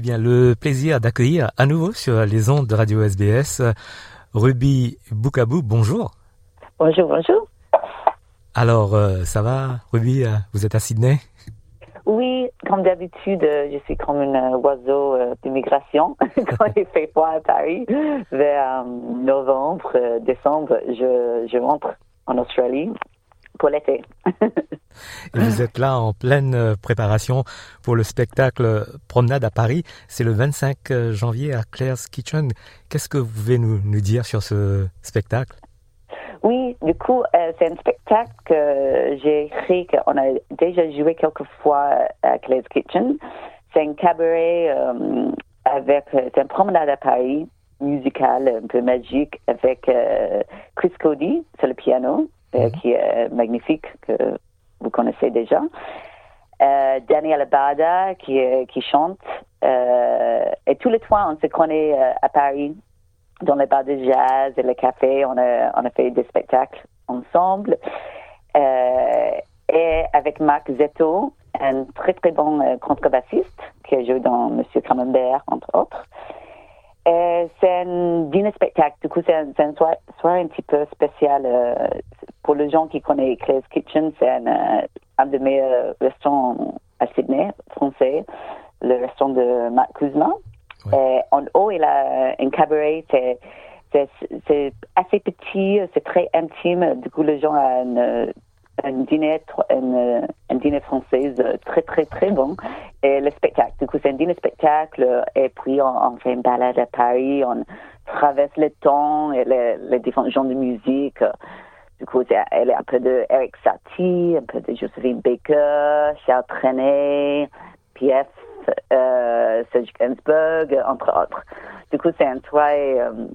bien, le plaisir d'accueillir à nouveau sur les ondes de Radio SBS Ruby Boukabou. Bonjour. Bonjour, bonjour. Alors, euh, ça va, Ruby? Euh, Vous êtes à Sydney? Oui, comme d'habitude, euh, je suis comme un oiseau d'immigration. Quand il fait froid à Paris, vers novembre, décembre, je, je rentre en Australie pour l'été. Et vous êtes là en pleine préparation pour le spectacle Promenade à Paris. C'est le 25 janvier à Claire's Kitchen. Qu'est-ce que vous pouvez nous, nous dire sur ce spectacle? Oui, du coup, euh, c'est un spectacle que j'ai écrit, qu'on a déjà joué quelques fois à Claire's Kitchen. C'est un cabaret euh, avec, c'est une promenade à Paris, musical, un peu magique, avec euh, Chris Cody sur le piano, mhm. qui est magnifique, que vous connaissez déjà. Daniel Abada qui, qui chante. et tous les trois, on se connaît à Paris dans les bars de jazz et les cafés, on a, on a fait des spectacles ensemble. Euh, et avec Marc Zetto, un très très bon euh, contrebassiste qui a joué dans Monsieur Camembert, entre autres. C'est un dîner spectacle. Du coup, c'est un, un soirée, un petit peu spécial. Euh, pour les gens qui connaissent Claire's Kitchen, c'est un, euh, un des meilleurs restaurants à Sydney, français, le restaurant de Marc Kuzma. Euh, en haut, il a un cabaret, c'est, c'est, assez petit, c'est très intime. Du coup, les gens ont un, dîner, un, un, dîner français très, très, très bon. Et le spectacle, du coup, c'est un dîner spectacle. Et puis, on, fait une balade à Paris, on traverse le temps et les, les différents genres de musique. Du coup, elle est un peu de Eric Satie, un peu de Josephine Baker, Charles Trenet, P.F euh, Serge Gainsbourg, entre autres. Du coup, c'est un soirée euh,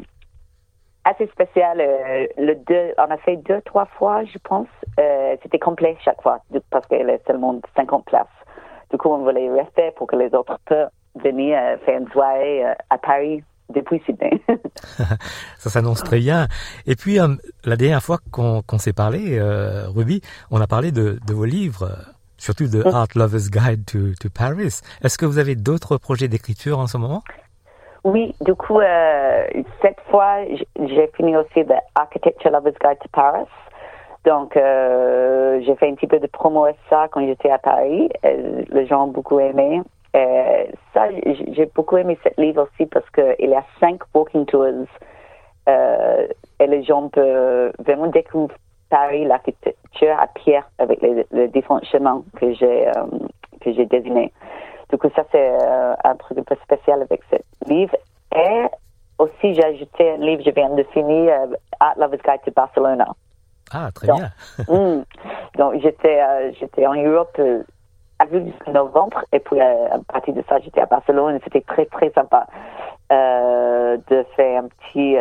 assez spécial. Euh, le deux, on a fait deux, trois fois, je pense. Euh, c'était complet chaque fois, parce qu'il y avait seulement 50 places. Du coup, on voulait rester pour que les autres peuvent venir faire une soirée à Paris depuis Sydney. ça s'annonce très bien. Et puis, la dernière fois qu'on s'est parlé, Ruby, on a parlé de, de vos livres surtout de Art Lover's Guide to, to Paris. Est-ce que vous avez d'autres projets d'écriture en ce moment? Oui, du coup, euh, cette fois, j'ai fini aussi The Architecture Lover's Guide to Paris. Donc, euh, j'ai fait un petit peu de promo à ça quand j'étais à Paris. Euh, les gens ont beaucoup aimé. Ça, j'ai beaucoup aimé ce livre aussi parce qu'il y a cinq walking tours et les gens peuvent vraiment découvrir Paris, l'architecture à pierre avec les, différents chemins que j'ai euh, que j'ai désignés. Du coup, ça c'est euh, un truc un peu spécial avec ce livre. Et aussi, j'ai ajouté un livre, je viens de finir, euh, Art Lover's Guide to Barcelona. Ah, très bien. Hmm. donc, j'étais j'étais en Europe avril jusqu'en novembre, et puis à partir de ça, j'étais à Barcelone, c'était très très sympa de faire un petit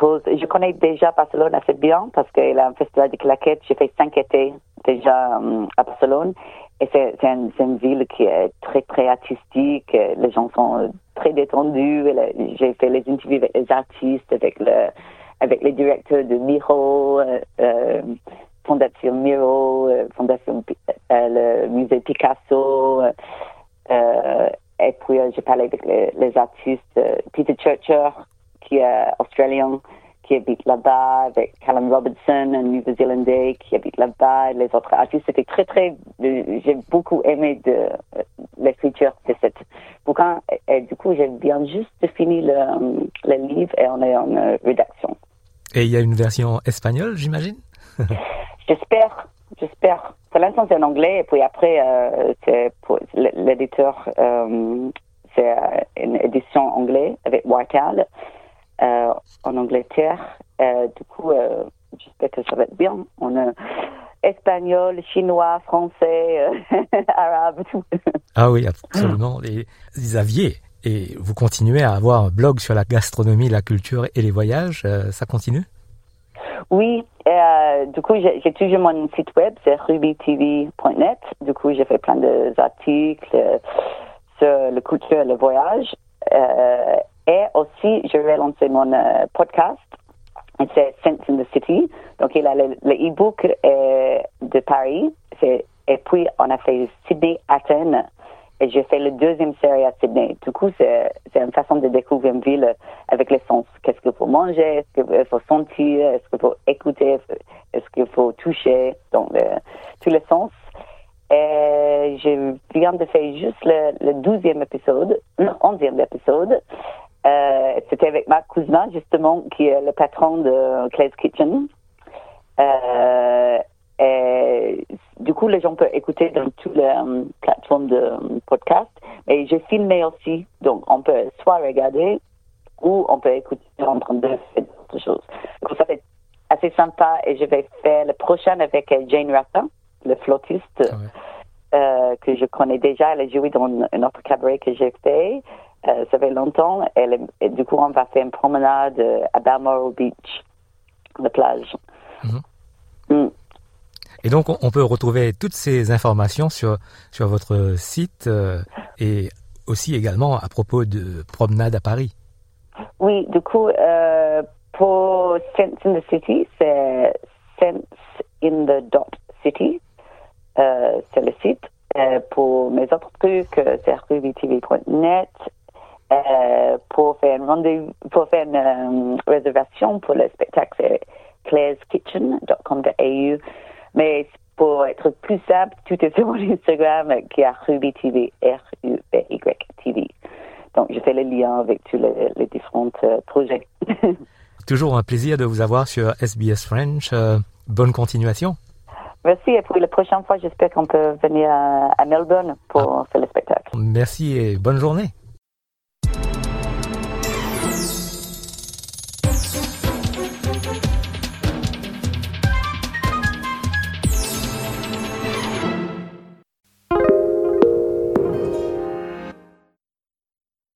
je connais déjà Barcelone assez bien parce qu'il a un festival de claquettes. J'ai fait cinq étés déjà euh, à Barcelone. Et c'est une ville qui est très, très artistique. Les gens sont très détendus. J'ai fait les interviews avec les artistes, avec, le, avec les directeurs de Miro, euh, euh Fondation Miro, euh, Fondation, le musée Picasso. et puis, j'ai parlé avec les, les artistes. Peter Churcher, qui est australien, qui habite là-bas, avec Callum Robertson, un New Zealandais qui habite là-bas, les autres artistes. C'était très, très, j'ai beaucoup aimé de, euh, l'écriture de cette bouquin. Et, du coup, j'ai bien juste fini le, le livre et on est en euh, rédaction. Et il y a une version espagnole, j'imagine? J'espère, j'espère. Pour l'instant, c'est en anglais, et puis après, euh, c'est pour l'éditeur, c'est une édition anglaise avec. Euh, en Angleterre. Euh, du coup, euh, j'espère que ça va être bien. On a espagnol, chinois, français, arabe, tout. Ah oui, absolument. Et Xavier, et vous continuez à avoir un blog sur la gastronomie, la culture et les voyages. ça continue? Oui, du coup, j'ai toujours mon site web, c'est rubytv.net. Du coup, j'ai fait plein d'articles sur la culture et le voyage. Et aussi, je vais lancer mon euh, podcast. C'est Sense in the City. Donc, il a le e-book euh, de Paris. Et puis, on a fait Sydney, Athènes et j'ai fait la deuxième série à Sydney. Du coup, c'est, une façon de découvrir une ville avec les sens. Qu'est-ce qu'il faut manger, est-ce qu'il faut sentir, est-ce qu'il faut écouter, est-ce qu'il faut toucher, donc tous les sens. Et je viens de faire juste le, le 12e épisode, le 11e épisode. Euh, c'était avec Marc Kuzma, justement, qui est le patron de Claire's Kitchen. Euh, et du coup, les gens peuvent écouter dans toutes les euh, de podcast. Et j'ai filmé aussi, donc on peut soit regarder ou on peut écouter en train de faire d'autres choses. Donc ça fait assez sympa et je vais faire le prochain avec Jane Rata, le flottiste. Ah euh, que je connais déjà. Elle a joué dans un autre cabaret que j'ai fait. Euh, ça fait longtemps. et du coup, on va faire une promenade euh, à Balmoral Beach, la plage. Mhm. Et donc, on peut retrouver toutes ces informations sur, sur votre site et aussi également à propos de promenade à Paris. Oui, du coup, pour Sense in the City, c'est sense in the dot city. Euh, c'est le site. Euh, pour mes autres trucs, euh, c'est rubitv.net. pour faire une pour faire une réservation pour le spectacle, c'est claire'skitchen.com.au. Mais pour être plus simple, tout est sur mon Instagram qui est RubyTV, R-U-B-Y-TV. Donc, je fais le lien avec tous les, les différents projets. Toujours un plaisir de vous avoir sur SBS French. bonne continuation. Merci. Et pour la prochaine fois, j'espère qu'on peut venir à, Melbourne pour ah. faire le spectacle. Merci et bonne journée.